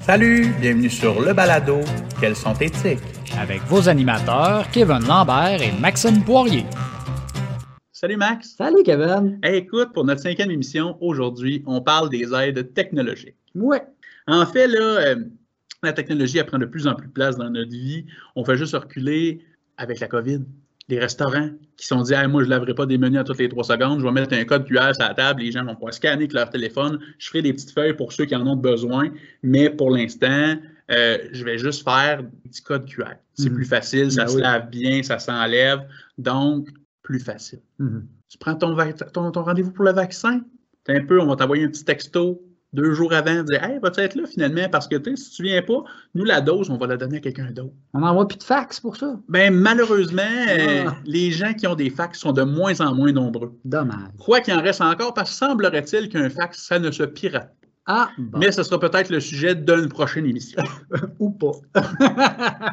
Salut, bienvenue sur le balado Quels sont éthiques avec vos animateurs Kevin Lambert et Maxime Poirier. Salut Max. Salut Kevin. Hey, écoute, pour notre cinquième émission, aujourd'hui, on parle des aides technologiques. Ouais. En fait, là, euh, la technologie elle prend de plus en plus de place dans notre vie. On fait juste reculer avec la COVID. Les restaurants qui sont dit moi, je ne laverai pas des menus à toutes les trois secondes, je vais mettre un code QR sur la table, les gens vont pouvoir scanner avec leur téléphone. Je ferai des petites feuilles pour ceux qui en ont besoin, mais pour l'instant, euh, je vais juste faire des petits codes QR. C'est mm-hmm. plus facile, ça ben se lave bien, ça s'enlève. Donc, plus facile. Mm-hmm. Tu prends ton, ton, ton rendez-vous pour le vaccin, un peu, on va t'envoyer un petit texto, deux jours avant, dire Hey, vas-tu être là finalement? Parce que si tu ne viens pas, nous, la dose, on va la donner à quelqu'un d'autre. On n'envoie plus de fax pour ça. Ben, malheureusement, euh, ah. les gens qui ont des fax sont de moins en moins nombreux. Dommage. Quoi qu'il en reste encore, parce que semblerait-il qu'un fax, ça ne se pirate ah, Mais ce sera peut-être le sujet d'une prochaine émission. ou pas.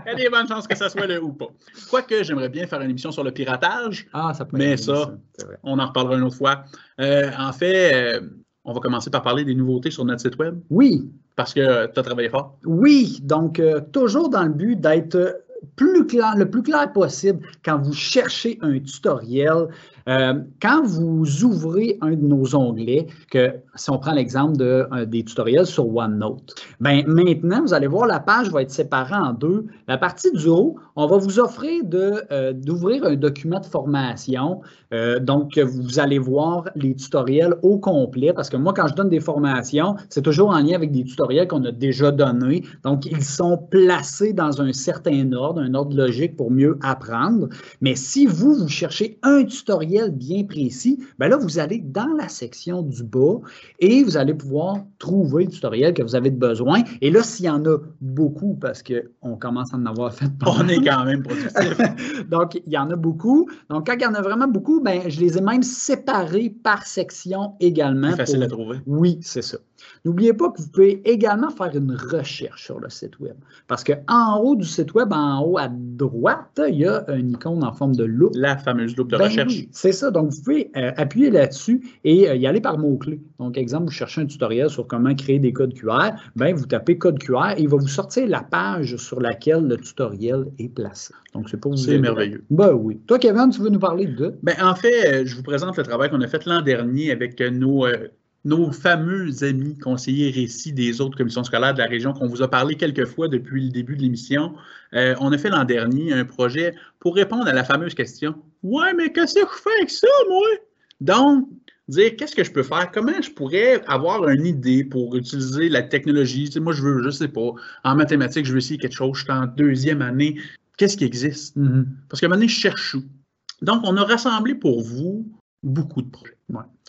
Il y a des bonnes chances que ça soit le ou pas. Quoique, j'aimerais bien faire une émission sur le piratage. Ah, ça peut Mais ça, on en reparlera une autre fois. Euh, en fait, euh, on va commencer par parler des nouveautés sur notre site web. Oui. Parce que tu as travaillé fort. Oui. Donc, euh, toujours dans le but d'être plus clair, le plus clair possible quand vous cherchez un tutoriel euh, quand vous ouvrez un de nos onglets, que si on prend l'exemple de, des tutoriels sur OneNote, ben maintenant, vous allez voir, la page va être séparée en deux. La partie du haut, on va vous offrir euh, d'ouvrir un document de formation. Euh, donc, vous allez voir les tutoriels au complet, parce que moi, quand je donne des formations, c'est toujours en lien avec des tutoriels qu'on a déjà donnés. Donc, ils sont placés dans un certain ordre, un ordre logique pour mieux apprendre. Mais si vous, vous cherchez un tutoriel bien précis, bien là, vous allez dans la section du bas et vous allez pouvoir trouver le tutoriel que vous avez besoin. Et là, s'il y en a beaucoup, parce qu'on commence à en avoir fait On est quand même productif. Donc, il y en a beaucoup. Donc, quand il y en a vraiment beaucoup, ben, je les ai même séparés par section également. C'est facile à trouver. Oui, c'est ça. N'oubliez pas que vous pouvez également faire une recherche sur le site web. Parce qu'en haut du site web, en haut à droite, il y a une icône en forme de loupe. La fameuse loupe de ben recherche. c'est ça. Donc, vous pouvez euh, appuyer là-dessus et euh, y aller par mots-clés. Donc, exemple, vous cherchez un tutoriel sur comment créer des codes QR. Bien, vous tapez code QR et il va vous sortir la page sur laquelle le tutoriel est placé. Donc, c'est pour vous C'est merveilleux. Ben oui. Toi, Kevin, tu veux nous parler de? Ben, en fait, euh, je vous présente le travail qu'on a fait l'an dernier avec nos nos fameux amis conseillers récits des autres commissions scolaires de la région qu'on vous a parlé quelques fois depuis le début de l'émission, euh, on a fait l'an dernier un projet pour répondre à la fameuse question Ouais, mais qu'est-ce que je fais avec ça, moi Donc, dire qu'est-ce que je peux faire, comment je pourrais avoir une idée pour utiliser la technologie? moi, je veux, je sais pas, en mathématiques, je veux essayer quelque chose, je suis en deuxième année. Qu'est-ce qui existe? Mm-hmm. Parce moment donné, je cherche où. Donc, on a rassemblé pour vous beaucoup de projets.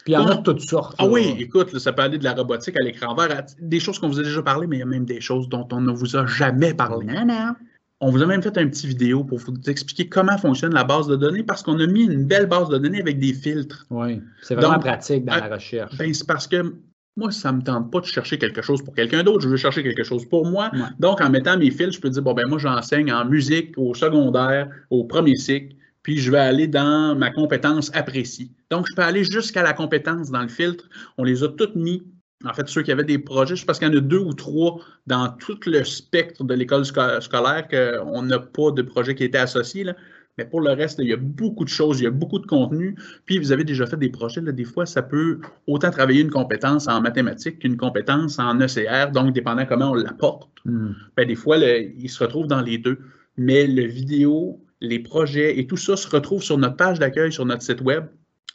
Puis il y en a de toutes sortes. Ah oui, écoute, ça peut aller de la robotique à l'écran vert, des choses qu'on vous a déjà parlé, mais il y a même des choses dont on ne vous a jamais parlé. Non, non. On vous a même fait un petit vidéo pour vous expliquer comment fonctionne la base de données parce qu'on a mis une belle base de données avec des filtres. Oui, c'est vraiment pratique dans la recherche. Ben, c'est parce que moi, ça ne me tente pas de chercher quelque chose pour quelqu'un d'autre, je veux chercher quelque chose pour moi. Donc, en mettant mes filtres, je peux dire, bon, ben moi, j'enseigne en musique au secondaire, au premier cycle puis je vais aller dans ma compétence appréciée. Donc, je peux aller jusqu'à la compétence dans le filtre. On les a toutes mis. En fait, ceux qui avaient des projets, je pense qu'il y en a deux ou trois dans tout le spectre de l'école scolaire qu'on n'a pas de projet qui était associé. Là. Mais pour le reste, il y a beaucoup de choses, il y a beaucoup de contenu. Puis vous avez déjà fait des projets. Là, des fois, ça peut autant travailler une compétence en mathématiques qu'une compétence en ECR. Donc, dépendant comment on l'apporte, ben, des fois, il se retrouve dans les deux. Mais le vidéo, les projets et tout ça se retrouve sur notre page d'accueil sur notre site web.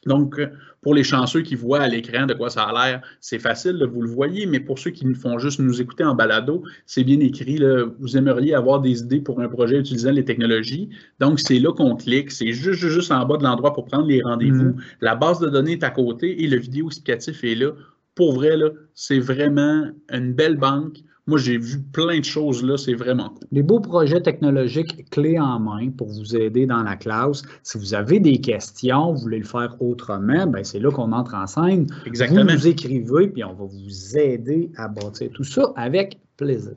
Donc, euh, pour les chanceux qui voient à l'écran de quoi ça a l'air, c'est facile, vous le voyez, mais pour ceux qui font juste nous écouter en balado, c'est bien écrit. vous aimeriez avoir des idées pour un projet utilisant les technologies. Donc, c'est là qu'on clique. C'est juste, juste en bas de l'endroit pour prendre les rendez-vous. Mm. La base de données est à côté et le vidéo explicatif est là. Pour vrai, c'est vraiment une belle banque. Moi, j'ai vu plein de choses là, c'est vraiment cool. Des beaux projets technologiques clés en main pour vous aider dans la classe. Si vous avez des questions, vous voulez le faire autrement, ben c'est là qu'on entre en scène. Exactement. Vous nous écrivez, puis on va vous aider à bâtir tout ça avec plaisir.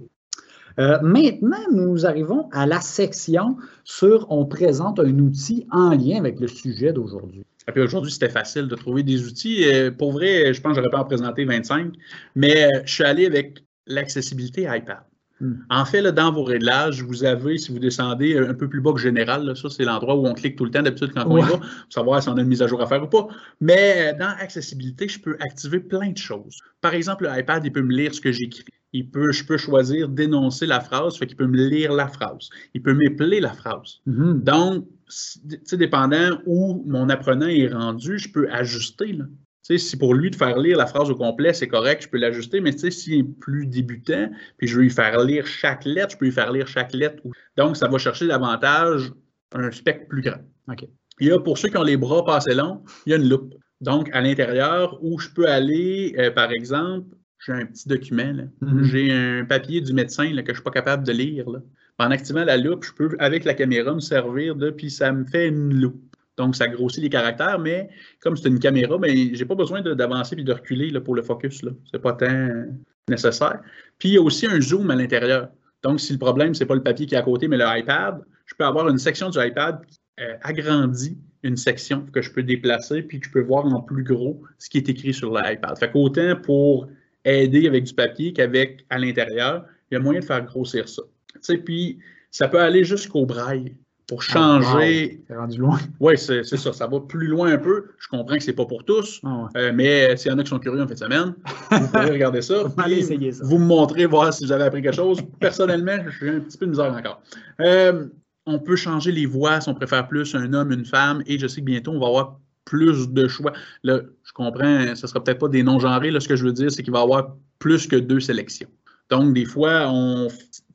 Euh, maintenant, nous arrivons à la section sur on présente un outil en lien avec le sujet d'aujourd'hui. Et puis aujourd'hui, c'était facile de trouver des outils. Euh, pour vrai, je pense que j'aurais pas en présenter 25, mais euh, je suis allé avec l'accessibilité iPad. Hmm. En fait, là, dans vos réglages, vous avez, si vous descendez un peu plus bas que général, ça c'est l'endroit où on clique tout le temps d'habitude quand on y va, pour savoir si on a une mise à jour à faire ou pas. Mais dans accessibilité, je peux activer plein de choses. Par exemple, l'iPad, il peut me lire ce que j'écris. Il peut, je peux choisir d'énoncer la phrase, fait qu'il peut me lire la phrase. Il peut m'épeler la phrase. Hmm. Donc, dépendant où mon apprenant est rendu, je peux ajuster. Là si pour lui de faire lire la phrase au complet, c'est correct, je peux l'ajuster, mais s'il est plus débutant, puis je veux lui faire lire chaque lettre, je peux lui faire lire chaque lettre. Donc, ça va chercher davantage un spectre plus grand. Il y a, pour ceux qui ont les bras pas assez longs, il y a une loupe. Donc, à l'intérieur, où je peux aller, euh, par exemple, j'ai un petit document, mm-hmm. j'ai un papier du médecin que je ne suis pas capable de lire. En activant la loupe, je peux, avec la caméra, me servir de, puis ça me fait une loupe. Donc, ça grossit les caractères, mais comme c'est une caméra, mais j'ai pas besoin d'avancer et de reculer pour le focus. Ce n'est pas tant nécessaire. Puis, il y a aussi un zoom à l'intérieur. Donc, si le problème, ce n'est pas le papier qui est à côté, mais le iPad, je peux avoir une section du iPad qui euh, agrandit une section que je peux déplacer, puis que je peux voir en plus gros ce qui est écrit sur l'iPad. Fait qu'autant pour aider avec du papier qu'avec à l'intérieur, il y a moyen de faire grossir ça. puis, ça peut aller jusqu'au braille pour changer. c'est rendu loin. Oui, c'est ça. Ça va plus loin un peu. Je comprends que c'est pas pour tous, ah, euh, mais s'il y en a qui sont curieux en fin de semaine, vous pouvez regarder ça. Vous me montrez, voir si vous avez appris quelque chose. Personnellement, je suis un petit peu de misère encore. Euh, on peut changer les voix si on préfère plus un homme, une femme, et je sais que bientôt, on va avoir plus de choix. Là, je comprends, ce ne sera peut-être pas des non-genrés. Là, ce que je veux dire, c'est qu'il va y avoir plus que deux sélections. Donc, des fois, on,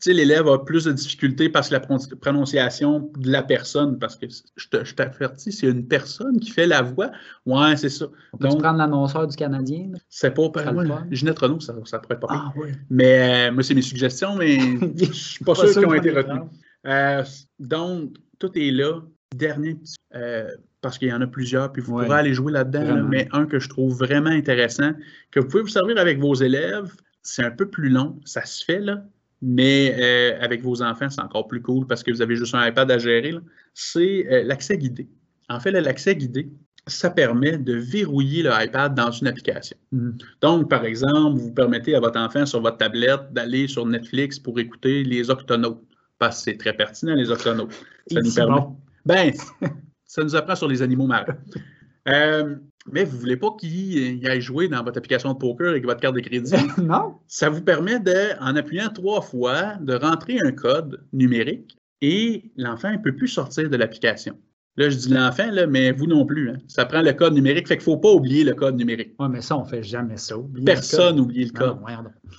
l'élève a plus de difficultés parce que la prononciation de la personne, parce que je t'avertis, c'est une personne qui fait la voix. Ouais, c'est ça. On peut prendre l'annonceur du Canadien? C'est pas par moi. Ginette Renault, ça, ça pourrait pas ah, oui. Mais euh, moi, c'est mes suggestions, mais je ne suis pas, sûr qu'elles ont été retenues. Euh, donc, tout est là. Dernier petit. Euh, parce qu'il y en a plusieurs, puis vous pourrez aller jouer là-dedans, mais un que je trouve vraiment intéressant, que vous pouvez vous servir avec vos élèves, c'est un peu plus long, ça se fait, là, mais euh, avec vos enfants, c'est encore plus cool parce que vous avez juste un iPad à gérer. C'est euh, l'accès guidé. En fait, l'accès guidé, ça permet de verrouiller le iPad dans une application. Mm-hmm. Donc, par exemple, vous permettez à votre enfant sur votre tablette d'aller sur Netflix pour écouter les Octonautes, parce que c'est très pertinent, les Octonautes. Ça nous permet. Ben, ça nous apprend sur les animaux marins. Euh, mais vous ne voulez pas qu'il aille jouer dans votre application de poker avec votre carte de crédit? non. Ça vous permet, de, en appuyant trois fois, de rentrer un code numérique et l'enfant ne peut plus sortir de l'application. Là, je dis l'enfant, mais vous non plus. Hein. Ça prend le code numérique. Fait qu'il ne faut pas oublier le code numérique. Oui, mais ça, on ne fait jamais ça. Personne n'oublie le code.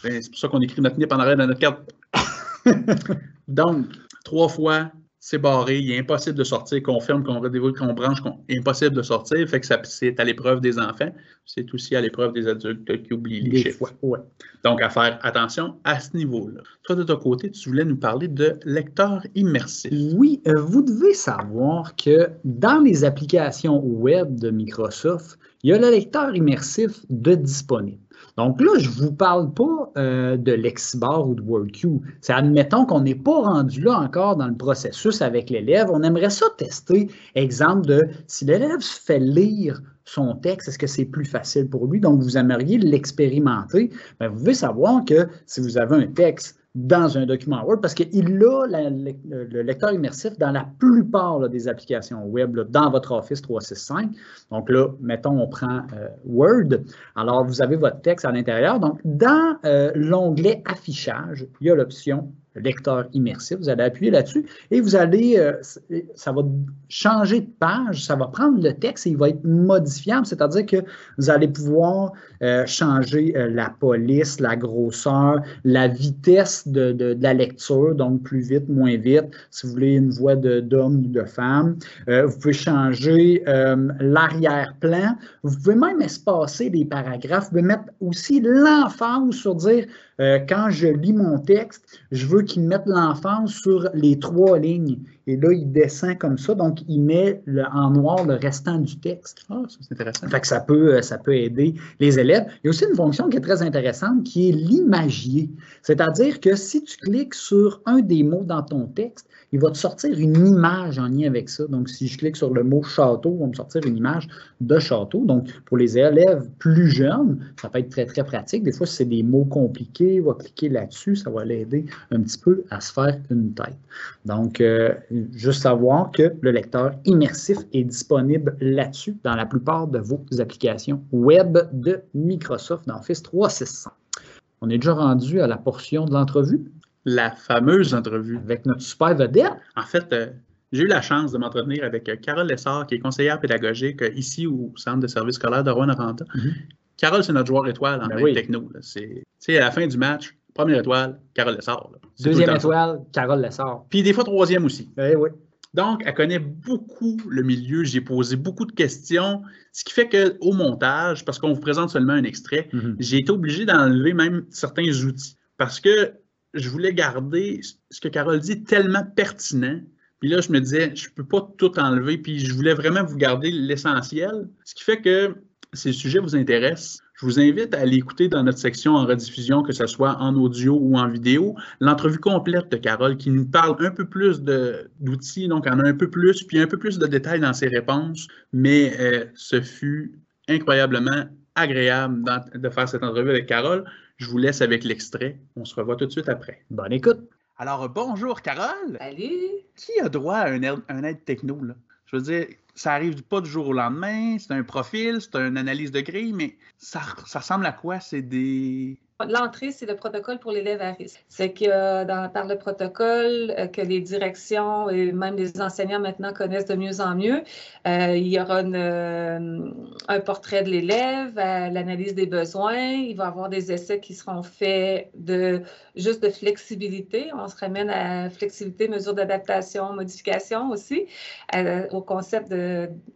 Ben, c'est pour ça qu'on écrit notre NIP en arrière de notre carte. Donc, trois fois, c'est barré, il est impossible de sortir, confirme qu'on redévoile, qu'on branche, est impossible de sortir, fait que c'est à l'épreuve des enfants, c'est aussi à l'épreuve des adultes qui oublient les chiffres. Donc, à faire attention à ce niveau-là. Toi, de ton côté, tu voulais nous parler de lecteur immersif. Oui, euh, vous devez savoir que dans les applications web de Microsoft, il y a le lecteur immersif de disponible. Donc là, je ne vous parle pas euh, de Lexibar ou de WordQ. C'est admettons qu'on n'est pas rendu là encore dans le processus avec l'élève. On aimerait ça tester, exemple de si l'élève se fait lire son texte, est-ce que c'est plus facile pour lui? Donc, vous aimeriez l'expérimenter. Ben, vous devez savoir que si vous avez un texte dans un document Word parce qu'il a le lecteur immersif dans la plupart des applications web dans votre Office 365. Donc là, mettons, on prend euh, Word. Alors, vous avez votre texte à l'intérieur. Donc, dans euh, l'onglet Affichage, il y a l'option lecteur immersif. Vous allez appuyer là-dessus et vous allez, euh, ça va changer de page, ça va prendre le texte et il va être modifiable, c'est-à-dire que vous allez pouvoir euh, changer euh, la police, la grosseur, la vitesse de, la lecture, donc plus vite, moins vite, si vous voulez une voix d'homme ou de femme. vous pouvez changer l'arrière-plan. Vous pouvez même espacer des paragraphes. Vous pouvez mettre aussi l'emphase sur dire quand je lis mon texte, je veux qu'il mette l'emphase sur les trois lignes et là, il descend comme ça. Donc, il met en noir le restant du texte. Ah, ça, c'est intéressant. Fait que ça peut, ça peut aider les élèves. Il y a aussi une fonction qui est très intéressante qui est l'imagier. C'est-à-dire que si tu cliques sur un des mots dans ton texte, il va te sortir une image en lien avec ça. Donc, si je clique sur le mot château, il va me sortir une image de château. Donc, pour les élèves plus jeunes, ça peut être très, très pratique. Des fois, c'est des mots compliqués, il va cliquer là-dessus, ça va l'aider un petit peu à se faire une tête. Donc, euh, juste savoir que le lecteur immersif est disponible là-dessus dans la plupart de vos applications web de Microsoft dans Office 365. On est déjà rendu à la portion de l'entrevue? La fameuse entrevue. Avec notre super vedette. En fait, euh, j'ai eu la chance de m'entretenir avec euh, Carole Lessard, qui est conseillère pédagogique ici au Centre de services scolaires de Rouen-Noranda. Mm-hmm. Carole, c'est notre joueur étoile en ben techno. C'est à la fin du match, première étoile, Carole Lessard. Deuxième étoile, Carole Lessard. Puis des fois troisième aussi. Eh oui. Donc, elle connaît beaucoup le milieu. J'ai posé beaucoup de questions, ce qui fait qu'au montage, parce qu'on vous présente seulement un extrait, mm-hmm. j'ai été obligé d'enlever même certains outils. Parce que je voulais garder ce que Carole dit tellement pertinent. Puis là, je me disais, je ne peux pas tout enlever. Puis je voulais vraiment vous garder l'essentiel. Ce qui fait que ces sujets vous intéressent. Je vous invite à aller écouter dans notre section en rediffusion, que ce soit en audio ou en vidéo, l'entrevue complète de Carole qui nous parle un peu plus d'outils, donc en a un peu plus, puis un peu plus de détails dans ses réponses. Mais euh, ce fut incroyablement agréable de faire cette entrevue avec Carole. Je vous laisse avec l'extrait. On se revoit tout de suite après. Bonne écoute. Alors, bonjour Carole. Salut. Qui a droit à un aide, techno? Là? Je veux dire, ça arrive pas du jour au lendemain, c'est un profil, c'est une analyse de grille, mais ça, ressemble à quoi? C'est des L'entrée, c'est le protocole pour l'élève à risque. C'est que dans, par le protocole euh, que les directions et même les enseignants maintenant connaissent de mieux en mieux, euh, il y aura euh, un portrait de l'élève, l'analyse des besoins. Il va y avoir des essais qui seront faits de juste de flexibilité. On se ramène à flexibilité, mesure d'adaptation, modification aussi, au concept de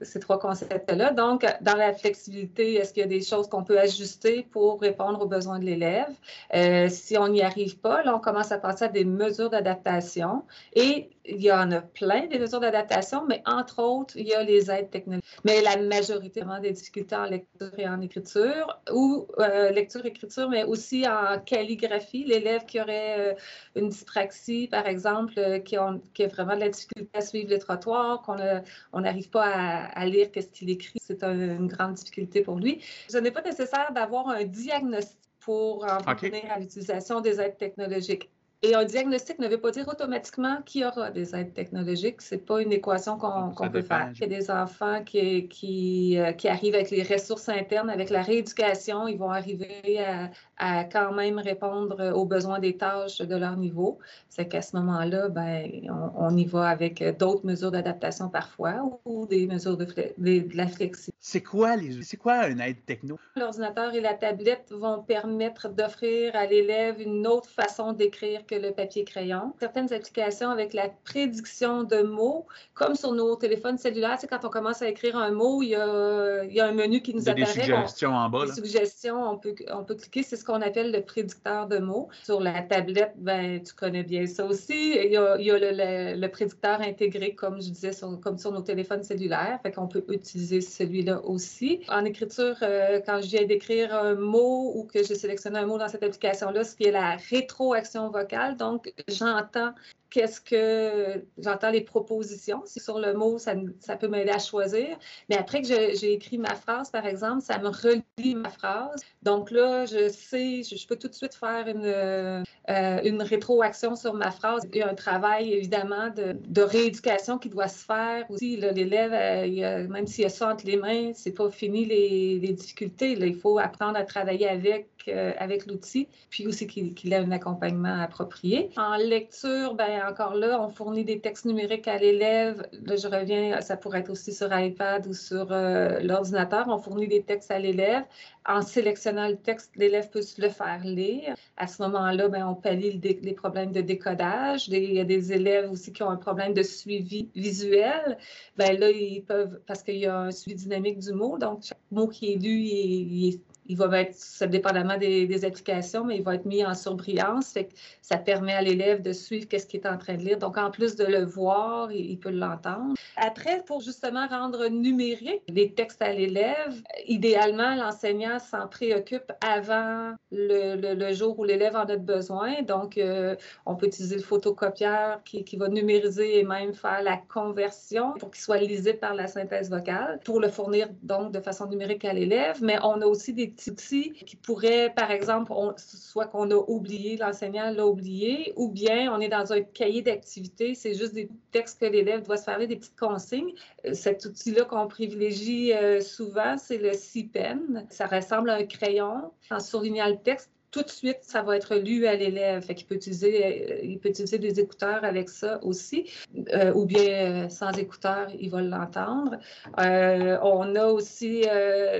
ces trois concepts-là. Donc, dans la flexibilité, est-ce qu'il y a des choses qu'on peut ajuster pour répondre aux besoins de l'élève? Euh, si on n'y arrive pas, là, on commence à penser à des mesures d'adaptation. Et il y en a plein des mesures d'adaptation, mais entre autres, il y a les aides technologiques. Mais la majorité des difficultés en lecture et en écriture, ou euh, lecture-écriture, mais aussi en calligraphie. L'élève qui aurait euh, une dyspraxie, par exemple, qui, a vraiment de la difficulté à suivre les trottoirs, qu'on n'arrive pas à, lire qu'est-ce qu'il écrit, c'est une grande difficulté pour lui. Ce n'est pas nécessaire d'avoir un diagnostic pour en venir à l'utilisation des aides technologiques. Et un diagnostic ne veut pas dire automatiquement qu'il y aura des aides technologiques. Ce n'est pas une équation qu'on peut faire. Il y a des enfants qui, qui, euh, qui, arrivent avec les ressources internes, avec la rééducation, ils vont arriver à, à quand même répondre aux besoins des tâches de leur niveau. C'est qu'à ce moment-là, ben, on, y va avec d'autres mesures d'adaptation parfois ou des mesures de, de, la flexibilité. C'est quoi, les, c'est quoi une aide techno? L'ordinateur et la tablette vont permettre d'offrir à l'élève une autre façon d'écrire que le papier-crayon. Certaines applications avec la prédiction de mots, comme sur nos téléphones cellulaires, c'est quand on commence à écrire un mot, il y a, il y a un menu qui nous apparaît. Des suggestions en bas. Des suggestions, on peut, on peut cliquer. C'est qu'on appelle le prédicteur de mots. Sur la tablette, ben, tu connais bien ça aussi. Il y a, il y a le, le, prédicteur intégré, comme je disais, sur, comme sur nos téléphones cellulaires. Fait qu'on peut utiliser celui-là aussi. En écriture, euh, quand je viens d'écrire un mot ou que j'ai sélectionné un mot dans cette application-là, ce qui est la rétroaction vocale. Donc, j'entends qu'est-ce que j'entends les propositions. Si sur le mot, ça, peut m'aider à choisir. Mais après que j'ai écrit ma phrase, par exemple, ça me relie ma phrase. Donc là, je sais, je, peux tout de suite faire une, euh, une rétroaction sur ma phrase. Il y a un travail, évidemment, de, de rééducation qui doit se faire aussi. L'élève, euh, même s'il a ça entre les mains, c'est pas fini les, les difficultés. Il faut apprendre à travailler avec, euh, avec l'outil, puis aussi qu'il ait un accompagnement approprié. En lecture, ben encore là, on fournit des textes numériques à l'élève. Là, je reviens, ça pourrait être aussi sur iPad ou sur euh, l'ordinateur. On fournit des textes à l'élève. En sélectionnant le texte, l'élève peut se le faire lire. À ce moment-là, ben, on pallie les problèmes de décodage. il y a des élèves aussi qui ont un problème de suivi visuel. Ben, là, ils peuvent, parce qu'il y a un suivi dynamique du mot, donc chaque mot qui est lu, est il va être, ça dépendamment des, applications, mais il va être mis en surbrillance. Fait que ça permet à l'élève de suivre qu'est-ce qu'il est en train de lire. Donc, en plus de le voir, il, peut l'entendre. Après, pour justement rendre numérique les textes à l'élève, idéalement, l'enseignant s'en préoccupe avant le, jour où l'élève en a besoin. Donc, euh, on peut utiliser le photocopieur qui, qui, va numériser et même faire la conversion pour qu'il soit lisible par la synthèse vocale, pour le fournir donc de façon numérique à l'élève. Mais on a aussi des outils qui pourraient, par exemple, soit qu'on a oublié, l'enseignant l'a oublié, ou bien on est dans un cahier d'activité, c'est juste des textes que l'élève doit se faire, des petites consignes. Euh, cet outil-là qu'on privilégie euh, souvent, c'est le CPEN. Ça ressemble à un crayon. En surlignant le texte, tout de suite, ça va être lu à l'élève. Fait qu'il peut utiliser, euh, il peut utiliser des écouteurs avec ça aussi, euh, ou bien euh, sans écouteurs, il va l'entendre. on a aussi,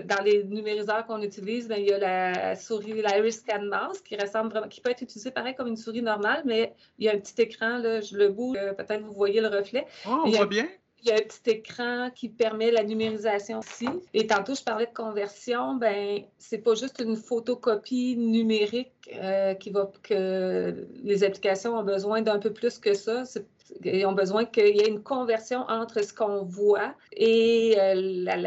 dans les numériseurs qu'on utilise, bien, il y a la souris, l'Iris Scan Mouse, qui ressemble vraiment, qui peut être utilisée pareil comme une souris normale, mais il y a un petit écran, là, je le bouge, peut-être vous voyez le reflet. Oh, on voit bien. Il y a un petit écran qui permet la numérisation aussi. Et tantôt, je parlais de conversion. Ben, c'est pas juste une photocopie numérique euh, qui va que les applications ont besoin d'un peu plus que ça. Ils ont besoin qu'il y ait une conversion entre ce qu'on voit et euh,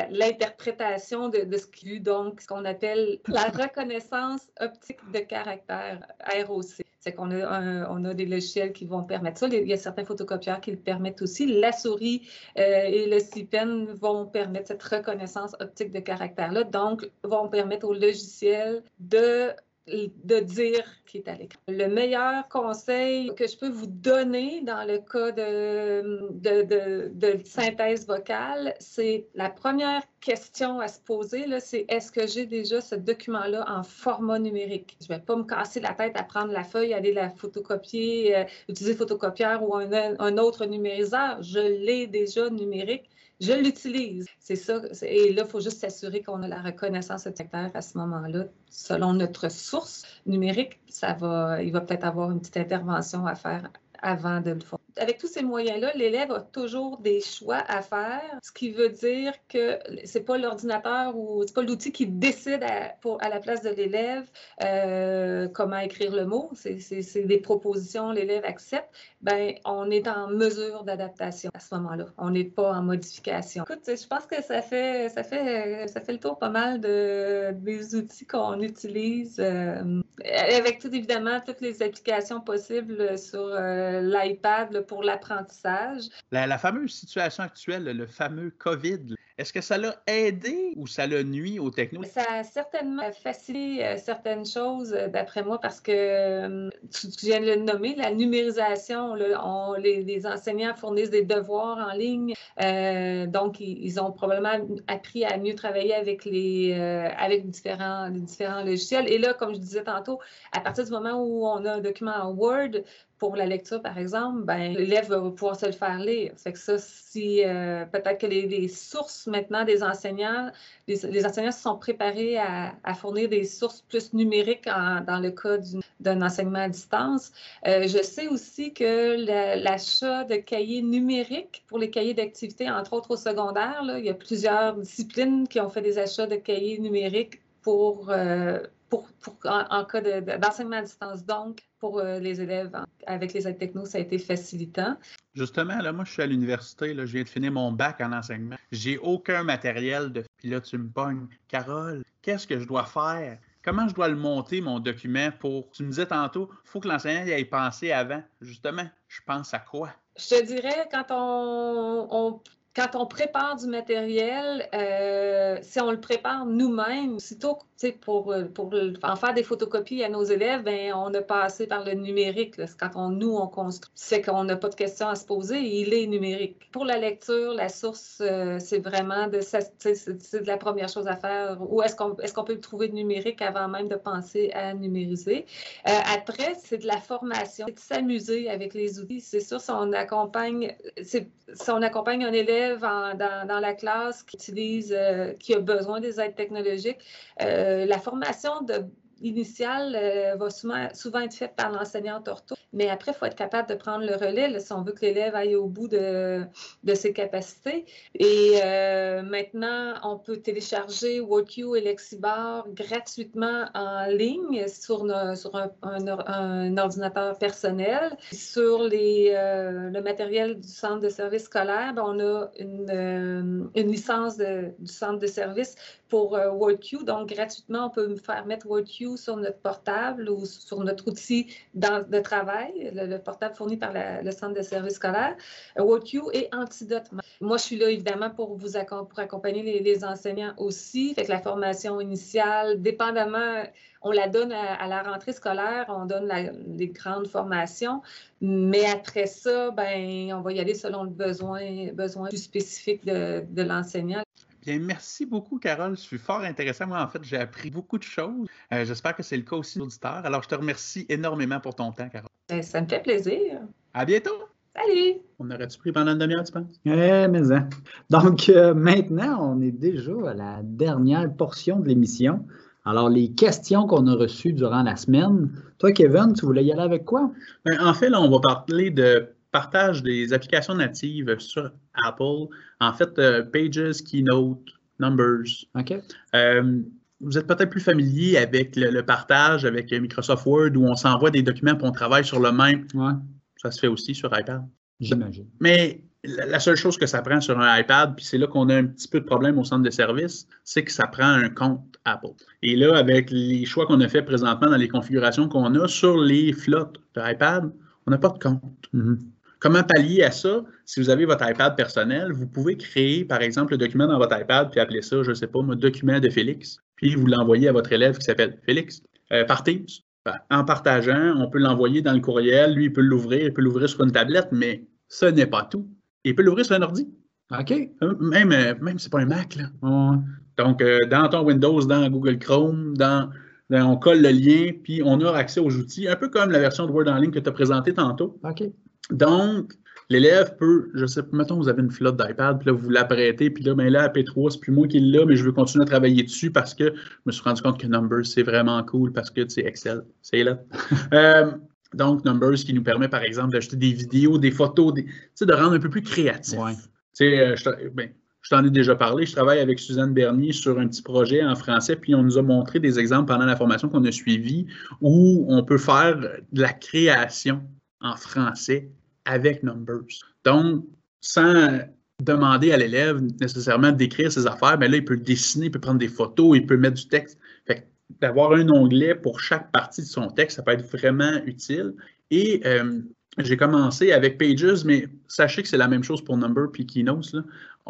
l'interprétation de, de, ce qui est donc ce qu'on appelle la reconnaissance optique de caractère, ROC. C'est qu'on a, on a des logiciels qui vont permettre ça. Il y a certains photocopieurs qui le permettent aussi. La souris euh, et le CPEN vont permettre cette reconnaissance optique de caractère-là, donc vont permettre au logiciel de de dire qui est à l'écran. Le meilleur conseil que je peux vous donner dans le cas de, de, synthèse vocale, c'est la première question à se poser, c'est est-ce que j'ai déjà ce document-là en format numérique? Je ne vais pas me casser la tête à prendre la feuille, aller la photocopier, euh, utiliser photocopieur ou un, un autre numériseur. Je l'ai déjà numérique je l'utilise. C'est ça. Et là, il faut juste s'assurer qu'on a la reconnaissance secteur à ce moment-là. Selon notre source numérique, ça va, il va peut-être avoir une petite intervention à faire avant de le faire avec tous ces moyens-là, l'élève a toujours des choix à faire, ce qui veut dire que c'est pas l'ordinateur ou c'est pas l'outil qui décide à, la place de l'élève euh, comment écrire le mot. C'est des propositions, l'élève accepte. Ben, on est en mesure d'adaptation à ce moment-là. On n'est pas en modification. Écoute, je pense que ça fait, ça fait, ça fait le tour pas mal de, des outils qu'on utilise euh, avec tout évidemment toutes les applications possibles sur euh, l'iPad pour l'apprentissage. La, fameuse situation actuelle, le fameux COVID, est-ce que ça l'a aidé ou ça l'a nuit aux techno? Ça a certainement facilité euh, certaines choses, euh, d'après moi, parce que euh, tu, viens de le nommer, la numérisation, les, enseignants fournissent des devoirs en ligne, donc ils, ont probablement appris à mieux travailler avec les avec différents, différents logiciels. Et là, comme je disais tantôt, à partir du moment où on a un document en Word, pour la lecture, par exemple, ben, l'élève va pouvoir se le faire lire. Fait que ça, si euh, peut-être que les, sources maintenant des enseignants, les, enseignants se sont préparés à, fournir des sources plus numériques dans le cas d'un enseignement à distance. Euh, je sais aussi que l'achat de cahiers numériques pour les cahiers d'activité, entre autres au secondaire, il y a plusieurs disciplines qui ont fait des achats de cahiers numériques pour, euh, pour, en, cas d'enseignement à distance. Donc, pour euh, les élèves avec les aides techno, ça a été facilitant. Justement, là, moi, je suis à l'université, là, je viens de finir mon bac en enseignement. J'ai aucun matériel de. Puis là, tu me pognes. Carole, qu'est-ce que je dois faire? Comment je dois le monter, mon document, pour. Tu me disais tantôt, il faut que l'enseignant y ait pensé avant. Justement, je pense à quoi? Je te dirais, quand on, on quand on prépare du matériel, euh, si on le prépare nous-mêmes, aussitôt pour, pour en faire des photocopies à nos élèves, ben, on a passé par le numérique. Quand on, nous, on construit, c'est qu'on n'a pas de questions à se poser, il est numérique. Pour la lecture, la source, euh, c'est vraiment de, de la première chose à faire. Ou est-ce qu'on peut le trouver numérique avant même de penser à numériser? Euh, après, c'est de la formation, c'est de s'amuser avec les outils. C'est sûr, si on accompagne un élève dans, la classe qui utilise, qui a besoin des aides technologiques, euh, la formation de initiale euh, va souvent, être faite par l'enseignant ortho, mais après, il faut être capable de prendre le relais si on veut que l'élève aille au bout de, ses capacités. Et euh, maintenant, on peut télécharger WorkU et Lexibar gratuitement en ligne sur, un, ordinateur personnel. Sur euh, le matériel du centre de service scolaire, ben, on a une licence du centre de service pour WorkU. Donc, gratuitement, on peut me faire mettre WorkU sur notre portable ou sur notre outil de travail, le, portable fourni par le centre de service scolaire, euh, WorkU et Antidote. Moi, je suis là évidemment pour vous accompagner les, enseignants aussi. Fait que la formation initiale, dépendamment, on la donne à, la rentrée scolaire, on donne les grandes formations, mais après ça, ben, on va y aller selon le besoin, besoin plus spécifique de l'enseignant. Bien, merci beaucoup, Carole. Je suis fort intéressant. Moi, en fait, j'ai appris beaucoup de choses. Euh, j'espère que c'est le cas aussi auditeurs. Alors, je te remercie énormément pour ton temps, Carole. Ben, ça me fait plaisir. À bientôt. Salut! On aurait-tu pris pendant une demi-heure, tu penses? Oui, mais hein. Donc, euh, maintenant, on est déjà à la dernière portion de l'émission. Alors, les questions qu'on a reçues durant la semaine. Toi, Kevin, tu voulais y aller avec quoi? Ben, en fait, là, on va parler de partage des applications natives sur Apple. En fait, euh, Pages, Keynote, Numbers. OK. Euh, vous êtes peut-être plus familier avec le, partage avec Microsoft Word où on s'envoie des documents et on travaille sur le même. Ouais. Ça se fait aussi sur iPad. J'imagine. Mais la seule chose que ça prend sur un iPad, puis c'est là qu'on a un petit peu de problème au centre de service, c'est que ça prend un compte Apple. Et là, avec les choix qu'on a fait présentement dans les configurations qu'on a sur les flottes de iPad, on n'a pas de compte. Mm-hmm. Comment pallier à ça? Si vous avez votre iPad personnel, vous pouvez créer, par exemple, le document dans votre iPad, puis appeler ça, je ne sais pas, mon document de Félix, puis vous l'envoyez à votre élève qui s'appelle Félix euh, par Teams. Ben, en partageant, on peut l'envoyer dans le courriel, lui, il peut l'ouvrir, il peut l'ouvrir sur une tablette, mais ce n'est pas tout. Il peut l'ouvrir sur un ordi. OK. Euh, même, euh, même c'est pas un Mac, là. Donc, dans ton Windows, dans Google Chrome, dans, on colle le lien, puis on a accès aux outils, un peu comme la version de Word en ligne que tu as présentée tantôt. OK. Donc, l'élève peut, je sais pas, mettons, vous avez une flotte d'iPad, puis là, vous l'apprêtez, puis là, ben là, P3, c'est plus moi qui l'ai, mais je veux continuer à travailler dessus parce que je me suis rendu compte que Numbers, c'est vraiment cool parce que, tu Excel, c'est là. Euh, donc, Numbers qui nous permet, par exemple, d'ajouter des vidéos, des photos, des, de rendre un peu plus créatif. Ouais. Euh, je, ben, je t'en ai déjà parlé, je travaille avec Suzanne Bernier sur un petit projet en français, puis on nous a montré des exemples pendant la formation qu'on a suivie où on peut faire de la création en français avec Numbers. Donc, sans demander à l'élève nécessairement d'écrire ses affaires, mais là, il peut dessiner, il peut prendre des photos, il peut mettre du texte. Fait d'avoir un onglet pour chaque partie de son texte, ça peut être vraiment utile. Et euh, j'ai commencé avec Pages, mais sachez que c'est la même chose pour Number puis Keynote.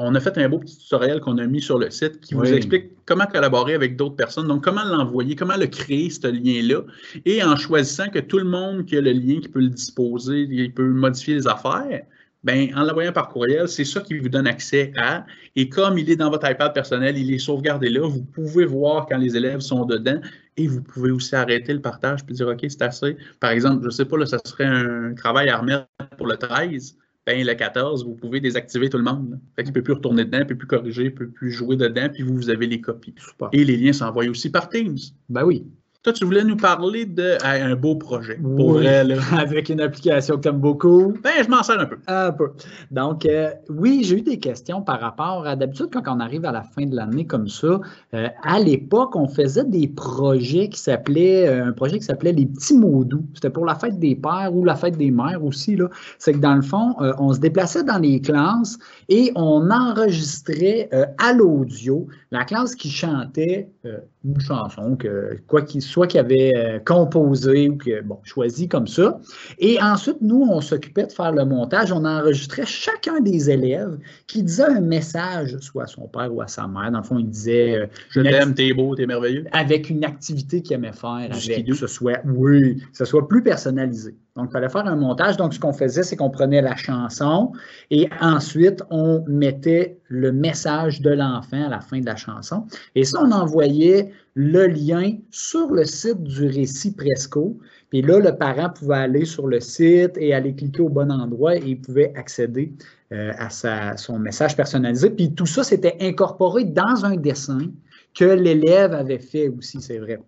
On a fait un beau petit tutoriel qu'on a mis sur le site qui vous explique comment collaborer avec d'autres personnes. Donc, comment l'envoyer, comment le créer, ce lien-là. Et en choisissant que tout le monde qui a le lien, qui peut le disposer, il peut modifier les affaires, ben, en l'envoyant par courriel, c'est ça qui vous donne accès à. Et comme il est dans votre iPad personnel, il est sauvegardé là, vous pouvez voir quand les élèves sont dedans et vous pouvez aussi arrêter le partage puis dire OK, c'est assez. Par exemple, je ne sais pas, là, ça serait un travail à remettre pour le 13. Ben, le 14, vous pouvez désactiver tout le monde. Il ne peut plus retourner dedans, il ne peut plus corriger, il ne peut plus jouer dedans, puis vous, vous avez les copies. Et les liens s'envoient aussi par Teams. Ben oui. Toi, tu voulais nous parler d'un beau projet. Pour vrai, là. Avec une application que tu aimes beaucoup. Ben, je m'en sers un peu. Un peu. Donc, euh, oui, j'ai eu des questions par rapport à d'habitude, quand on arrive à la fin de l'année comme ça, euh, à l'époque, on faisait des projets qui s'appelaient, euh, un projet qui s'appelait les petits mots doux. C'était pour la fête des pères ou la fête des mères aussi. Là. C'est que dans le fond, on se déplaçait dans les classes et on enregistrait à l'audio la classe qui chantait une chanson, que, quoi qu'il soit qu'il avait euh, composé ou que, bon, choisi comme ça. Et ensuite, nous, on s'occupait de faire le montage. On enregistrait chacun des élèves qui disait un message, soit à son père ou à sa mère. Dans le fond, il disait euh, Je t'aime, t'es beau, t'es merveilleux. Avec une activité qu'il aimait faire, avec, que ce soit, oui, que ce soit plus personnalisé. Donc, il fallait faire un montage. Donc, ce qu'on faisait, c'est qu'on prenait la chanson et ensuite, on mettait le message de l'enfant à la fin de la chanson. Et ça, on envoyait le lien sur le site du récit Presco. Puis là, le parent pouvait aller sur le site et aller cliquer au bon endroit et pouvait accéder euh, à son message personnalisé. Puis tout ça, c'était incorporé dans un dessin que l'élève avait fait aussi, c'est vrai.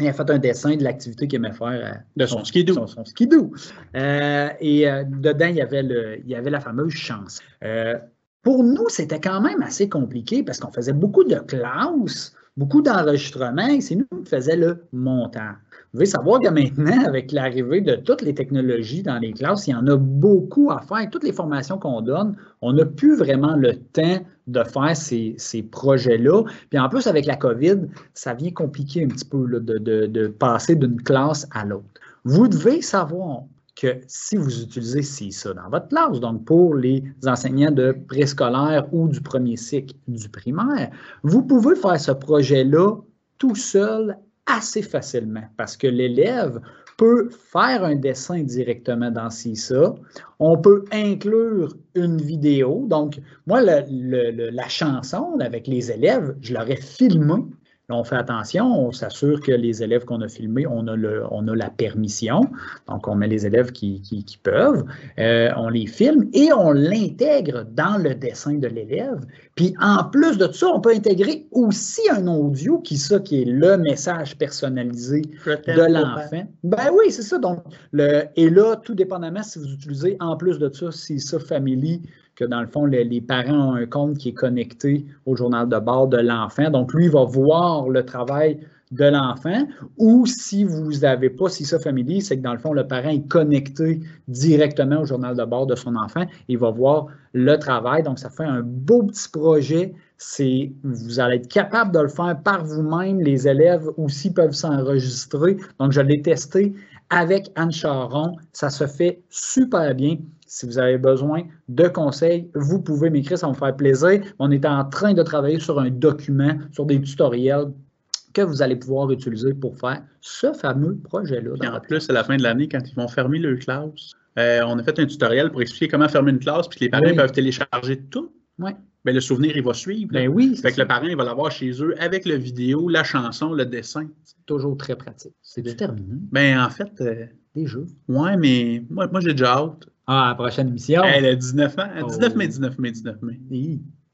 Il a fait un dessin de l'activité qu'il aimait faire. de son, skidoo. Son, son skidoo. Euh, et euh, dedans, il y, avait le, il y avait la fameuse chance. Euh, pour nous, c'était quand même assez compliqué parce qu'on faisait beaucoup de classes, beaucoup d'enregistrements et c'est nous qui faisions le montage. Vous devez savoir que maintenant, avec l'arrivée de toutes les technologies dans les classes, il y en a beaucoup à faire. Toutes les formations qu'on donne, on n'a plus vraiment le temps de faire ces, projets-là. Puis en plus, avec la COVID, ça vient compliquer un petit peu de, de passer d'une classe à l'autre. Vous devez savoir que si vous utilisez ça dans votre classe, donc pour les enseignants de préscolaire ou du premier cycle du primaire, vous pouvez faire ce projet-là tout seul assez facilement parce que l'élève peut faire un dessin directement dans CISA. On peut inclure une vidéo. Donc, moi, la chanson avec les élèves, je l'aurais on fait attention, on s'assure que les élèves qu'on a filmés, on a, le, on a la permission. Donc, on met les élèves qui, peuvent, euh, on les filme et on l'intègre dans le dessin de l'élève. Puis, en plus de tout ça, on peut intégrer aussi un audio qui, ça, qui est le message personnalisé de l'enfant. Ben oui, c'est ça. Donc, le, et là, tout dépendamment si vous utilisez, en plus de ça, si ça Family, que dans le fond, les, parents ont un compte qui est connecté au journal de bord de l'enfant. Donc, lui, il va voir le travail de l'enfant. Ou si vous n'avez pas si ça familier, c'est que dans le fond, le parent est connecté directement au journal de bord de son enfant. Il va voir le travail. Donc, ça fait un beau petit projet. C'est, vous allez être capable de le faire par vous-même. Les élèves aussi peuvent s'enregistrer. Donc, je l'ai testé avec Anne Charon. Ça se fait super bien. Si vous avez besoin de conseils, vous pouvez m'écrire, ça va me faire plaisir. On est en train de travailler sur un document, sur des tutoriels que vous allez pouvoir utiliser pour faire ce fameux projet-là. En plus, à la fin de l'année, quand ils vont fermer leur classe, euh, on a fait un tutoriel pour expliquer comment fermer une classe, puis que les parents peuvent télécharger tout. Oui. Bien, le souvenir, il va suivre. Ben oui. Fait que le parent, il va l'avoir chez eux avec le vidéo, la chanson, le dessin. Toujours très pratique. C'est du terminé. Ben, en fait. Euh, des jeux. Ouais, mais moi, moi j'ai déjà hâte. Ah, la prochaine émission. Elle a 19 ans. 19 mai, 19 mai, 19 mai.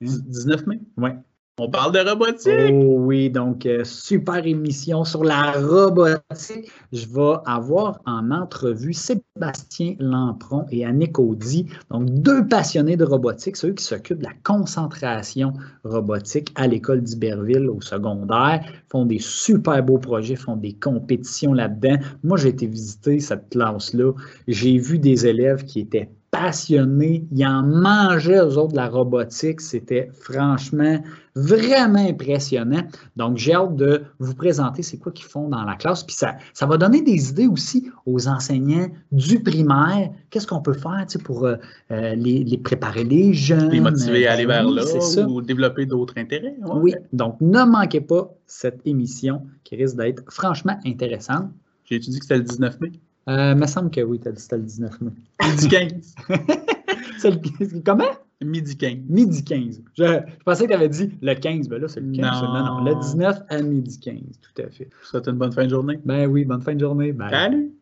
19 mai? Oui. On parle de robotique. Oh oui, donc euh, super émission sur la robotique. Je vais avoir en entrevue Sébastien Lampron et Annick Audi, donc deux passionnés de robotique, ceux qui s'occupent de la concentration robotique à l'école d'Iberville au secondaire, font des super beaux projets, font des compétitions là-dedans. Moi, j'ai été visiter cette classe-là. J'ai vu des élèves qui étaient passionnés. Ils en mangeaient, aux autres, de la robotique. C'était franchement vraiment impressionnant. Donc, j'ai hâte de vous présenter c'est quoi qu'ils font dans la classe. Puis ça, ça va donner des idées aussi aux enseignants du primaire. Qu'est-ce qu'on peut faire pour euh, euh, les, préparer les jeunes? Les motiver à aller vers là ou développer d'autres intérêts. Oui, donc ne manquez pas cette émission qui risque d'être franchement intéressante. J'ai étudié que c'était le 19 mai. Euh, me semble que oui, c'était le 19 mai. Midi 15. comment? Midi 15. Midi 15. Je, pensais que tu avais dit le 15, ben là, c'est le 15. Non. non, le 19 à midi 15, tout à fait. Ça souhaite une bonne fin de journée. Ben oui, bonne fin de journée. Bye. Salut!